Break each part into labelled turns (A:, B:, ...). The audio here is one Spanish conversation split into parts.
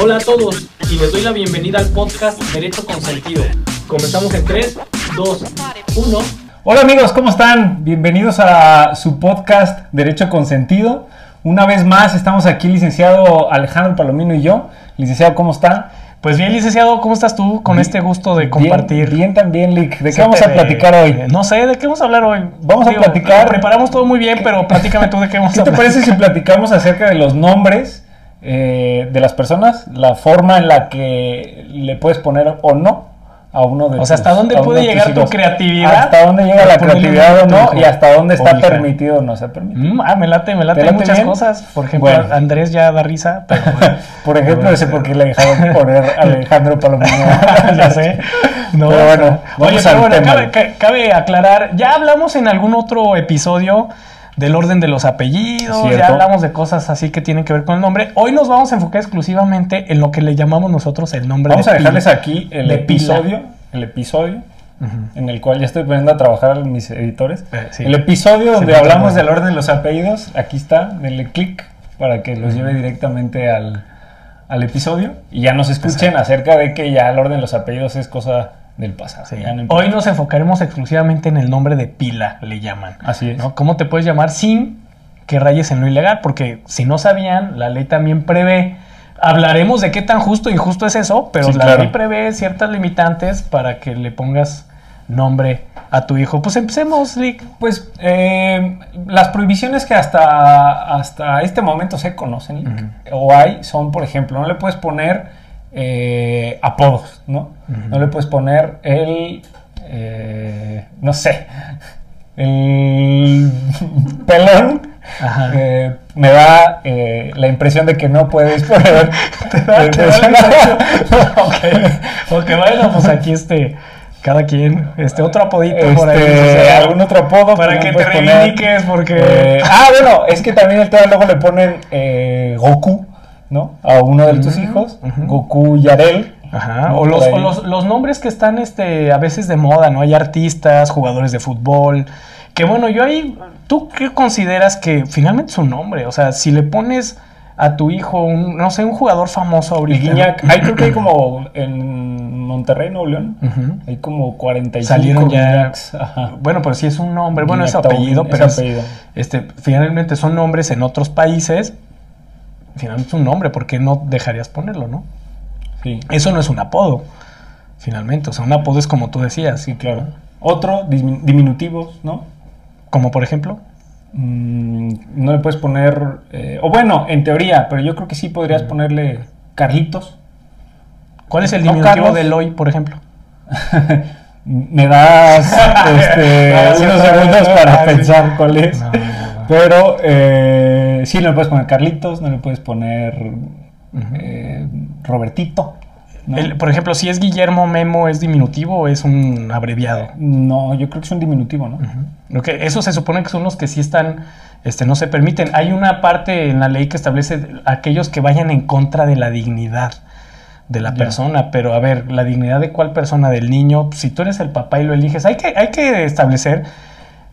A: Hola a todos y les doy la bienvenida al podcast Derecho Consentido. Comenzamos en 3, 2, 1.
B: Hola amigos, ¿cómo están? Bienvenidos a su podcast Derecho Consentido. Una vez más estamos aquí, licenciado Alejandro Palomino y yo. Licenciado, ¿cómo está?
C: Pues bien, licenciado, ¿cómo estás tú con
B: Bien,
C: este gusto de compartir?
B: Bien, bien también, Lick. ¿De qué vamos
C: te
B: a platicar hoy?
C: No sé, ¿de qué vamos a hablar hoy?
B: Vamos a platicar-
C: Preparamos todo muy bien, pero platícame tú de qué vamos
B: ¿Qué
C: a
B: te
C: hablar.
B: parece si platicamos acerca de los nombres eh, de las personas? La forma en la que le puedes poner o no a uno de
C: O sea,
B: tus-
C: ¿hasta dónde
B: a
C: puede llegar tu creatividad?
B: Hasta dónde llega la creatividad o
C: a
B: no y hasta dónde está permitido o no se permite.
C: Mm, ah, me late, me late,
B: ¿Te late
C: muchas
B: bien?
C: cosas. Por ejemplo,
B: Bueno.
C: Andrés ya da risa, pero bueno.
B: Por ejemplo, ese porque le dejaron poner Alejandro Palomino.
C: ya sé. No,
B: Pero bueno,
C: Oye,
B: vamos
C: pero
B: al
C: bueno,
B: tema.
C: cabe, ca- cabe aclarar, ya hablamos en algún otro episodio del orden de los apellidos,
B: Cierto.
C: ya hablamos de cosas así que tienen que ver con el nombre. Hoy nos vamos a enfocar exclusivamente en lo que le llamamos nosotros el nombre
B: Vamos
C: de
B: a dejarles
C: pila.
B: aquí el
C: De pila.
B: episodio, el episodio en el cual ya estoy poniendo a trabajar a mis editores.
C: Eh, sí.
B: El episodio donde hablamos del orden de los apellidos, aquí está, denle clic para que los lleve directamente al, al episodio y ya nos escuchen acerca de que ya el orden de los apellidos es cosa del pasado.
C: Sí.
B: no.
C: Hoy nos enfocaremos exclusivamente en el nombre de pila, le llaman.
B: Así es.
C: ¿no? ¿Cómo te puedes llamar sin que rayes en lo ilegal? Porque si no sabían, la ley también prevé. Hablaremos de qué tan justo e injusto es eso, pero
B: Sí,
C: la
B: claro.
C: ley prevé ciertas limitantes para que le pongas nombre a tu hijo. Pues empecemos, Lick.
B: Pues eh, las prohibiciones que hasta, hasta este momento se conocen o hay son, por ejemplo, no le puedes poner eh, apodos, ¿no? No le puedes poner el, eh, no sé, el pelón.
C: Ajá.
B: eh, me da eh, la impresión de que no puedes poner.
C: Te da- te da impresión. ok, bueno, pues aquí este, cada quien, este otro apodito por ahí.
B: Este,
C: o sea,
B: algún otro apodo
C: para que te reivindiques, porque
B: Eh, ah, bueno, es que también el tema luego le ponen Goku, ¿no? A uno de tus hijos. Goku Yarel.
C: Ajá,
B: ¿no?
C: o, los, o los, los nombres que están este, a veces de moda, ¿no? Hay artistas, jugadores de fútbol. Que bueno, yo ahí, ¿tú qué consideras que finalmente es un nombre? O sea, si le pones a tu hijo, un, no sé, un jugador famoso ahorita.
B: Guiñac, ahí creo que hay como en Monterrey, Nuevo León,
C: Ujú.
B: hay como 45
C: Salieron ya.
B: Ajá.
C: Bueno, pero sí es un nombre, bueno, es
B: Guiñac
C: apellido, pero es-
B: apellido.
C: este, finalmente son nombres en otros países. Finalmente es un nombre, ¿por qué no dejarías ponerlo, no?
B: Sí,
C: Eso no es un apodo, finalmente. O sea, un apodo es como tú decías.
B: sí, claro. Otro, diminutivos, ¿no?
C: Como por ejemplo.
B: Mm, no le puedes poner, eh, o bueno, en teoría, pero yo creo que sí podrías ponerle Carlitos.
C: ¿Cuál es el diminutivo de Eloy, por ejemplo?
B: Me das este, unos
C: no,
B: segundos para pensar cuál es.
C: No, no, no.
B: Pero eh, sí, no le puedes poner Carlitos, no le puedes poner eh, Robertito. ¿no?
C: El- por ejemplo, si es Guillermo Memo, ¿es diminutivo o es un abreviado?
B: No, yo creo que es un diminutivo, ¿no?
C: Lo que, eso se supone que son los que sí están, este, no se permiten. Hay una parte en la ley que establece aquellos que vayan en contra de la dignidad de la persona, pero a ver, la dignidad de cuál persona, del niño, si tú eres el papá y lo eliges, hay que, hay que establecer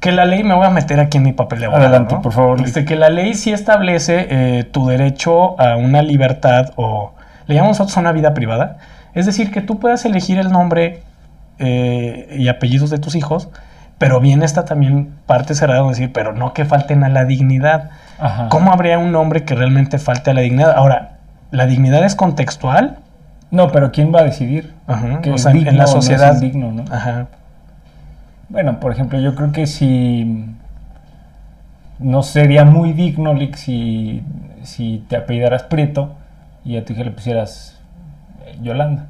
C: que la ley, me voy a meter aquí en mi papel de abogado,
B: Adelante,
C: ¿no?
B: por favor.
C: Este, que la ley sí establece eh, tu derecho a una libertad o le llamamos nosotros a una vida privada, es decir, que tú puedas elegir el nombre eh, y apellidos de tus hijos, pero bien está también parte cerrada de decir, pero no que falten a la dignidad.
B: Ajá.
C: ¿Cómo habría un nombre que realmente falte a la dignidad? Ahora, ¿la dignidad es contextual?
B: No, pero ¿quién va a decidir?
C: Ajá,
B: Que
C: o
B: es
C: sea, en
B: digno
C: la
B: o no es
C: sociedad.
B: indigno, ¿no?
C: Ajá.
B: Bueno, por ejemplo, yo creo que si no sería muy digno, Lick, si, si te apellidaras Prieto y a tu hija le pusieras eh, Yolanda,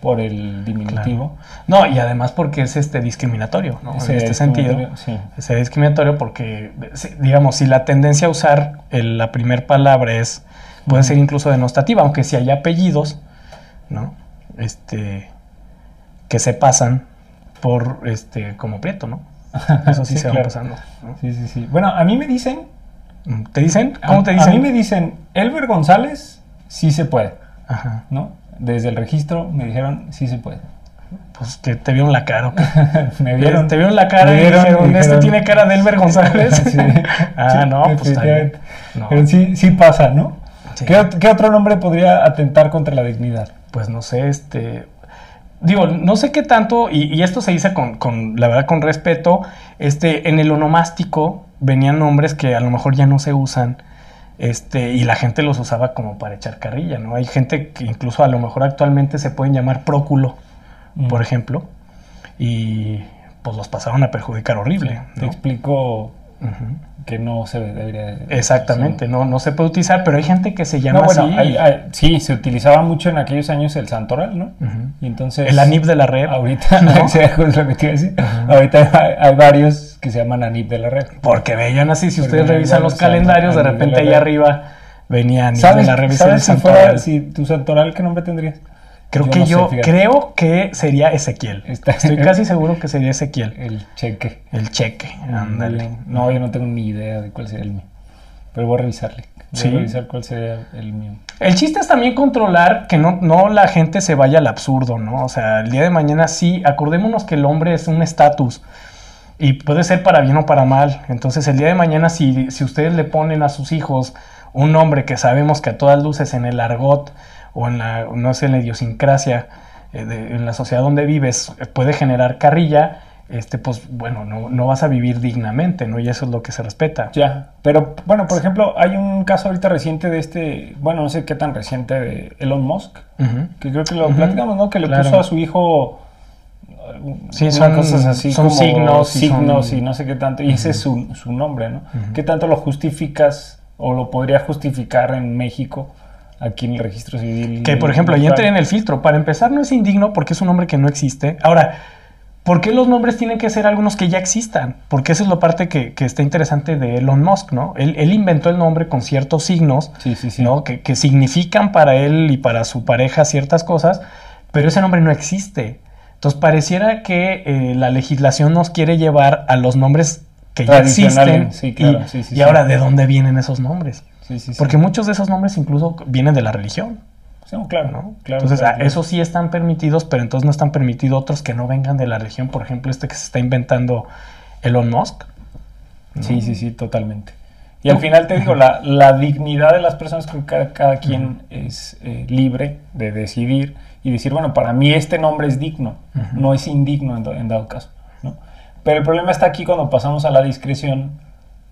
B: por el diminutivo.
C: No, y además porque es este discriminatorio, ¿no? En este sentido.
B: sí.
C: Es discriminatorio porque, digamos, si la tendencia a usar el- la primera palabra es, puede ser incluso denostativa, aunque si hay apellidos, ¿no? Este, que se pasan por, este, como prieto, ¿no? Eso sí,
B: Sí,
C: se va pasando. ¿no?
B: Sí, sí, sí. Bueno, a mí me dicen.
C: ¿Te dicen? ¿Cómo
B: a-
C: te dicen?
B: A mí me dicen, Elber González, sí se puede,
C: Ajá.
B: ¿no? Desde el registro me dijeron, sí se puede.
C: Pues que te vieron la cara.
B: me vieron.
C: Te vieron la cara
B: me
C: y dijeron, este tiene cara de Elber González.
B: Sí.
C: ah, no, pues está bien.
B: definitivamente.
C: No.
B: Pero sí, sí pasa, ¿no?
C: Sí.
B: ¿Qué, qué otro nombre podría atentar contra la dignidad?
C: Pues no sé, este. Digo, no sé qué tanto, y, y esto se dice con, con, la verdad, con respeto. Este, en el onomástico venían nombres que a lo mejor ya no se usan. Este, y la gente los usaba como para echar carrilla, ¿no? Hay gente que incluso a lo mejor actualmente se pueden llamar próculo,
B: Mm.
C: por ejemplo. Y pues los pasaron a perjudicar horrible.
B: Te
C: ¿no?
B: explico Que no se debería. de-
C: Exactamente, no, no se puede utilizar, pero hay gente que se llama
B: No, bueno,
C: así.
B: hay- hay- sí, se utilizaba mucho en aquellos años el santoral, ¿no? Y entonces.
C: El anip de la red.
B: Ahorita,
C: ¿no?
B: sí, justo lo que te iba a decir. Ahorita hay, hay varios que se llaman anip de la red.
C: Porque veían así, si
B: Porque
C: ustedes revisan los calendarios, de
B: de
C: repente
B: la
C: ahí arriba venía Anip
B: ¿Sabes,
C: de la revista
B: ¿sabes fuera, si tu santoral, qué nombre tendrías?
C: Creo
B: Yo
C: que
B: no sé,
C: yo,
B: fíjate.
C: creo que sería Ezequiel.
B: Está-
C: Estoy casi seguro que sería Ezequiel.
B: El cheque.
C: El cheque, ándale.
B: No, yo no tengo ni idea de cuál sería el mío. Pero voy a revisarle. Voy
C: Sí.
B: a revisar cuál sería el mío.
C: El chiste es también controlar que no, no la gente se vaya al absurdo, ¿no? O sea, el día de mañana sí, acordémonos que el hombre es un estatus y puede ser para bien o para mal. Entonces, el día de mañana, si, si ustedes le ponen a sus hijos un nombre que sabemos que a todas luces en el argot o en la, no sé, en la idiosincrasia eh, de- en la sociedad donde vives eh, puede generar carrilla, este, pues bueno, no, no vas a vivir dignamente, ¿no? Y eso es lo que se respeta.
B: Ya, pero bueno, por ejemplo, hay un caso ahorita reciente de este, bueno, no sé qué tan reciente, de Elon Musk, que creo que lo platicamos, ¿no? Que le
C: claro.
B: puso a su hijo uh,
C: Sí, son-
B: cosas así
C: son
B: como
C: signos y
B: signos
C: son-
B: y no sé qué tanto, y ese es su, su nombre, ¿no? ¿Qué tanto lo justificas o lo podría justificar en México, aquí en el registro civil?
C: Que, por ejemplo, ahí entra en el filtro. Para empezar, no es indigno porque es un nombre que no existe. Ahora, ¿por qué los nombres tienen que ser algunos que ya existan? Porque esa es la parte que, que está interesante de Elon Musk, ¿no? Él, él inventó el nombre con ciertos signos,
B: Sí, sí, sí.
C: ¿no? Que, que significan para él y para su pareja ciertas cosas, pero ese nombre no existe. Entonces, pareciera que eh, la legislación nos quiere llevar a los nombres que ya existen.
B: sí, claro,
C: y
B: sí, sí,
C: y ahora, ¿de dónde vienen esos nombres?
B: Sí, sí, sí.
C: Porque muchos de esos nombres incluso vienen de la religión.
B: Sí, claro,
C: ¿no?
B: claro.
C: entonces,
B: claro,
C: ah,
B: claro.
C: esos sí están permitidos, pero entonces no están permitidos otros que no vengan de la región. Por ejemplo, este que se está inventando Elon Musk.
B: Sí, sí, sí, totalmente. Y al final te digo, la, la dignidad de las personas, creo que cada, cada quien es eh, libre de decidir y decir, bueno, para mí este nombre es digno, no es indigno en, en dado caso. ¿no? Pero el problema está aquí cuando pasamos a la discreción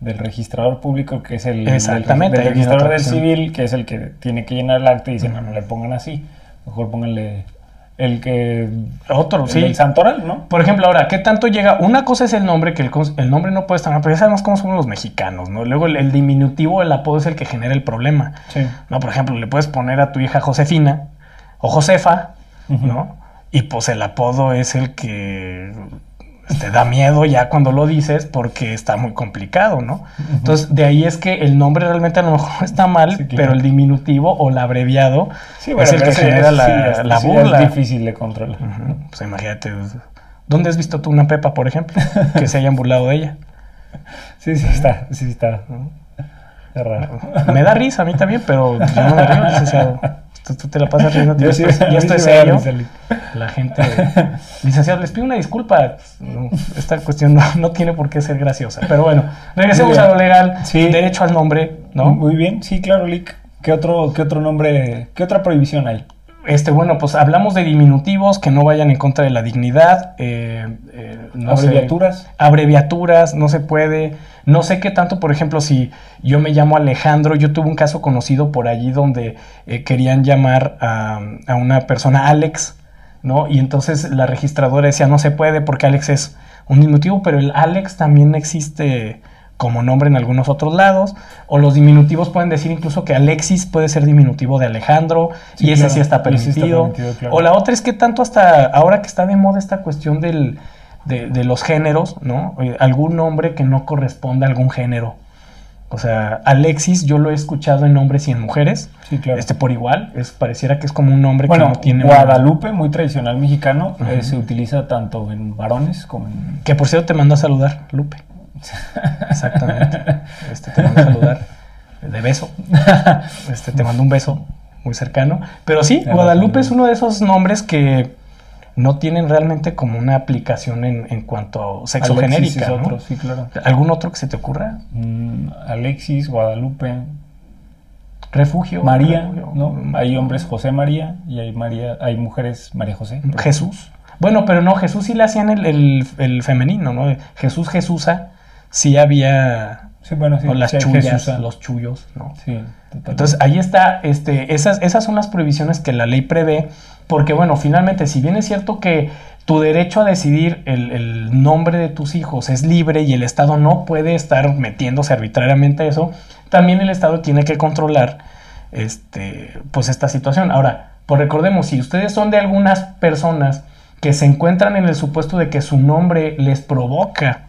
B: del registrador público, que es el,
C: Exactamente,
B: del, registrador del civil, que es el que tiene que llenar el acta y dice, no, no le pongan así, mejor pónganle el que...
C: Otro,
B: el
C: sí.
B: del santoral, ¿no?
C: Por ejemplo, ahora, ¿qué tanto llega? Una cosa es el nombre, que el, el nombre no puede estar mal, pero ya sabemos cómo son los mexicanos, ¿no? Luego el, el diminutivo, el apodo es el que genera el problema.
B: Sí.
C: ¿no? Por ejemplo, le puedes poner a tu hija Josefina o Josefa. ¿no? Y pues el apodo es el que te da miedo ya cuando lo dices porque está muy complicado, ¿no? Entonces, de ahí es que el nombre realmente a lo mejor está mal,
B: Sí, claro.
C: pero el diminutivo o el abreviado
B: Sí, bueno,
C: es el que genera la,
B: sí,
C: burla.
B: Es difícil de controlar.
C: Pues imagínate, ¿dónde has visto tú una Pepa, por ejemplo, que se hayan burlado de ella?
B: Sí, sí está, sí está. Es raro.
C: Me da risa a mí también, pero yo no me río, licenciado. Tú, tú te la pasas riendo.
B: Yo sí, mí
C: estoy serio. La gente. Licenciado, les pido una disculpa. No, esta cuestión no, no tiene por qué ser graciosa. Pero bueno, regresemos a lo legal.
B: Sí.
C: Derecho al nombre, ¿no?
B: Muy bien, sí, claro, Lick. ¿Qué otro, ¿Qué otro nombre, qué otra prohibición hay?
C: Este, bueno, pues hablamos de diminutivos que no vayan en contra de la dignidad. eh, eh, no sé,
B: Abreviaturas.
C: abreviaturas, no se puede. No sé qué tanto, por ejemplo, si yo me llamo Alejandro, yo tuve un caso conocido por allí donde eh, querían llamar a, a una persona Alex, ¿no? Y entonces la registradora decía, no se puede porque Alex es un diminutivo, pero el Alex también existe como nombre en algunos otros lados, o los diminutivos pueden decir incluso que Alexis puede ser diminutivo de Alejandro,
B: Sí,
C: y ese
B: claro,
C: sí está permitido.
B: claro.
C: O la otra es que tanto hasta ahora que está de moda esta cuestión del, de, de los géneros, ¿no? Eh, Algún nombre que no corresponde a algún género. O sea, Alexis yo lo he escuchado en hombres y en mujeres,
B: Sí, claro.
C: este por igual, es, pareciera que es como un nombre
B: bueno,
C: que no tiene...
B: Guadalupe, muy tradicional mexicano, eh, se utiliza tanto en varones como en...
C: Que por cierto te mando a saludar, Lupe. Exactamente. Este, te mando a saludar de beso. Este, te mando un beso muy cercano. Pero sí, Guadalupe es uno de esos nombres que no tienen realmente como una aplicación en, en cuanto a sexo genérica.
B: es
C: ¿no?
B: otro, sí, claro.
C: ¿Algún otro que se te ocurra?
B: Mm, Alexis, Guadalupe.
C: Refugio.
B: María,
C: refugio.
B: ¿no? Hay hombres José María y hay María, hay mujeres María José.
C: Jesús. Bueno, pero no, Jesús sí le hacían el, el- el femenino, ¿no? Jesús, Jesusa, sí había
B: Sí, bueno, sí.
C: o las
B: sí,
C: chullas, los chullos, ¿no?
B: Sí, totalmente.
C: Entonces ahí está, este, esas, esas son las prohibiciones que la ley prevé, porque bueno, finalmente, si bien es cierto que tu derecho a decidir el, el nombre de tus hijos es libre y el Estado no puede estar metiéndose arbitrariamente a eso, también el Estado tiene que controlar este, pues esta situación. Ahora, pues recordemos, si ustedes son de algunas personas que se encuentran en el supuesto de que su nombre les provoca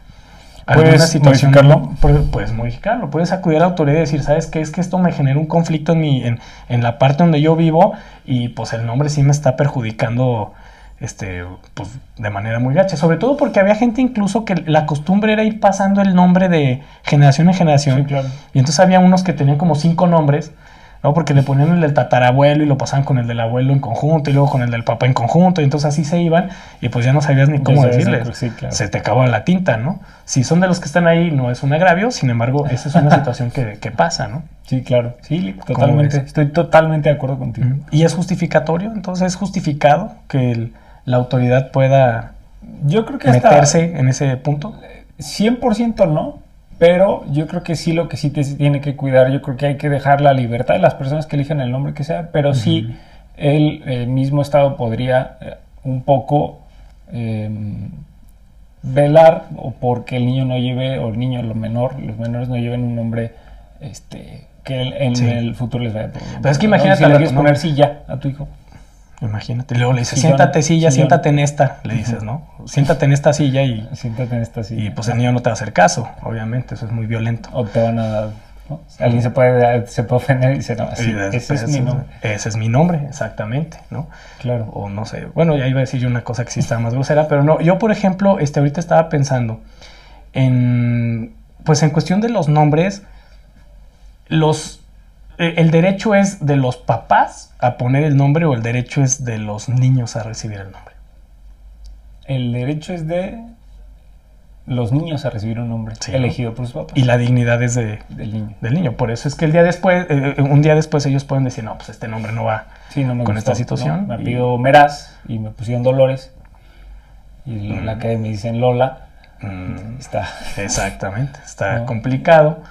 B: ¿Puedes
C: situación,
B: modificarlo?
C: pu- puedes modificarlo, puedes acudir a la autoridad y decir, ¿sabes qué? Es que esto me genera un conflicto en, mi, en, en la parte donde yo vivo y pues el nombre sí me está perjudicando este, pues, de manera muy gacha. Sobre todo porque había gente incluso que la costumbre era ir pasando el nombre de generación en generación.
B: Sí, claro.
C: Y entonces había unos que tenían como cinco nombres, ¿no? Porque le ponían el del tatarabuelo y lo pasaban con el del abuelo en conjunto y luego con el del papá en conjunto. Y entonces así se iban y pues ya no sabías ni cómo
B: sabes,
C: decirles.
B: sí, claro.
C: Se te acabó la tinta, ¿no? Si son de los que están ahí, no es un agravio, sin embargo, esa es una situación que, que pasa, ¿no?
B: Sí, claro. Sí, totalmente. Estoy totalmente de acuerdo contigo.
C: Y es justificatorio, entonces es justificado que el- la autoridad pueda
B: Yo creo que hasta
C: meterse en ese punto.
B: 100% no, pero yo creo que sí lo que sí te tiene que cuidar, yo creo que hay que dejar la libertad de las personas que eligen el nombre que sea, pero sí el, mismo Estado podría eh, un poco eh, velar o porque el niño no lleve, o el niño, lo menor, los menores no lleven un nombre este, que en
C: Sí.
B: el futuro les vaya a
C: Pero es que imagínate
B: si
C: al
B: le quieres
C: ¿no?
B: poner silla a tu hijo.
C: Imagínate. Luego le dices, siéntate silla, siéntate en esta, le dices, ¿no? Siéntate en esta silla y,
B: Siéntate en esta silla.
C: y pues el niño no te va a hacer caso, obviamente, eso es muy violento.
B: O te van a... ¿no? Alguien se puede, se puede ofender y dice, no, sí,
C: Y después,
B: ese es mi nombre.
C: Ese es mi nombre, exactamente, ¿no?
B: Claro.
C: o no sé, bueno, ya iba a decir yo una cosa que sí estaba más grosera, pero no, yo por ejemplo, este, ahorita estaba pensando en, pues en cuestión de los nombres, los, el derecho es de los papás a poner el nombre o el derecho es de los niños a recibir el nombre.
B: El derecho es de los niños a recibir un nombre
C: Sí, ¿no?
B: elegido por sus papás.
C: Y la dignidad es de,
B: del niño.
C: del niño, por eso es que el día después, eh, un día después ellos pueden decir, no, pues este nombre no va.
B: Sí, no me
C: Con
B: gustó,
C: esta situación
B: ¿no? Me pido Meraz y me pusieron Dolores. Y la que me dicen Lola,
C: Mm,
B: está...
C: Exactamente, está complicado,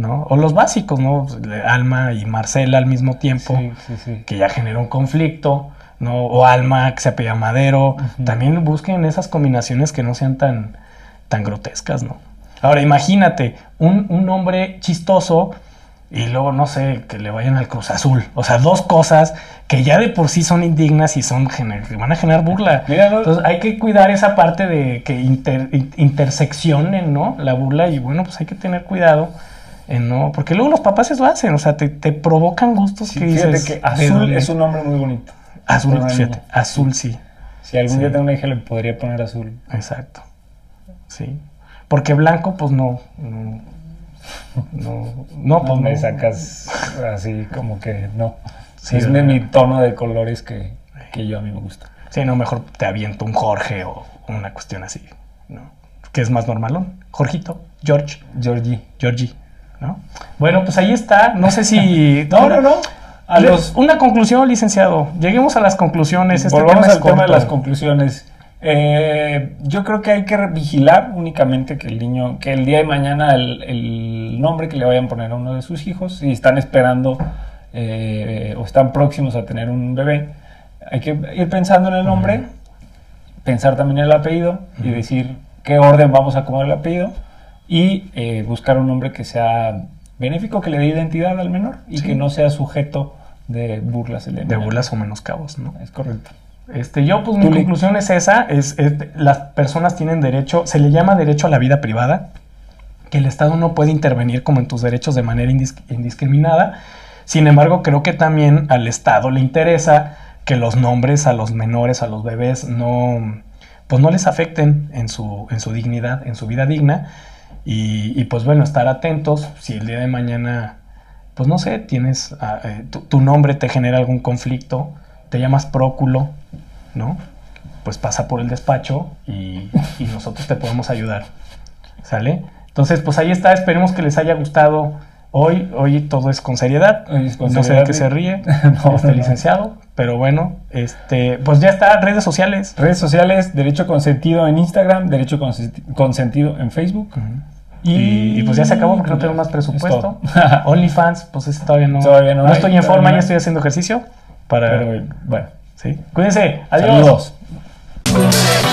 C: ¿no? O los básicos, ¿no? Alma y Marcela al mismo tiempo,
B: Sí, sí, sí.
C: que ya generó un conflicto, ¿no? O Alma, que se apellida Madero. También busquen esas combinaciones que no sean tan, tan grotescas, ¿no? Ahora, imagínate, un, un nombre chistoso y luego, no sé, que le vayan al Cruz Azul. O sea, dos cosas que ya de por sí son indignas y son van a generar burla.
B: Mira, no-
C: Entonces hay que cuidar esa parte de que inter- in- interseccionen, ¿no? La burla y bueno, pues hay que tener cuidado en no, porque luego los papás eso hacen, o sea, te, te provocan gustos
B: Sí,
C: que
B: fíjate
C: dices.
B: que
C: ¿de
B: azul es un nombre muy bonito.
C: azul, fíjate, azul sí,
B: Si algún
C: Sí.
B: día tengo una hija le podría poner azul.
C: exacto, sí, porque blanco pues no, no, no, no,
B: No
C: pues
B: me
C: no.
B: sacas así como que no.
C: Sí,
B: es mi tono de colores que, que yo a mí me gusta.
C: Sí, no, mejor te aviento un Jorge o una cuestión así, ¿no? Que es más normalón, Jorgito, George.
B: Georgie.
C: Georgie, ¿no? Bueno, pues ahí está. No sé si.
B: No, no, no. A los,
C: Una conclusión, licenciado. Lleguemos a las conclusiones. Este
B: volvamos
C: tema
B: al tema de las conclusiones. Eh, yo creo que hay que vigilar únicamente que el niño, que el día de mañana el, el nombre que le vayan a poner a uno de sus hijos, si están esperando eh, o están próximos a tener un bebé, hay que ir pensando en el nombre, pensar también en el apellido y decir qué orden vamos a acomodar el apellido y eh, buscar un nombre que sea benéfico, que le dé identidad al menor y
C: Sí.
B: que no sea sujeto de burlas. el
C: De
B: mañana.
C: burlas o menoscabos, ¿no?
B: Es correcto.
C: Este, yo, pues mi conclusión es esa: es, es- las personas tienen derecho, se le llama derecho a la vida privada, que el Estado no puede intervenir como en tus derechos de manera indis- indiscriminada. Sin embargo, creo que también al Estado le interesa que los nombres a los menores, a los bebés, no, pues no les afecten en su, en su dignidad, en su vida digna. Y, pues bueno, estar atentos si el día de mañana, pues no sé, tienes ah, eh, tu, tu nombre te genera algún conflicto, te llamas Próculo, ¿no? Pues pasa por el despacho y, y nosotros te podemos ayudar. ¿Sale? Entonces, pues ahí está. Esperemos que les haya gustado Hoy, hoy todo es con seriedad.
B: Hoy es con
C: no sé de qué se ríe
B: No,
C: este
B: no,
C: licenciado, pero bueno, este, pues ya está, redes sociales.
B: Redes sociales, Derecho Consentido en Instagram, Derecho Consenti- Consentido en Facebook.
C: Y, y pues ya se acabó porque no tengo más
B: Es
C: presupuesto. OnlyFans, pues ese todavía no.
B: Todavía no hay,
C: estoy en forma, ya estoy haciendo ejercicio. Para,
B: Pero bueno,
C: sí. Cuídense. Adiós.
B: saludos.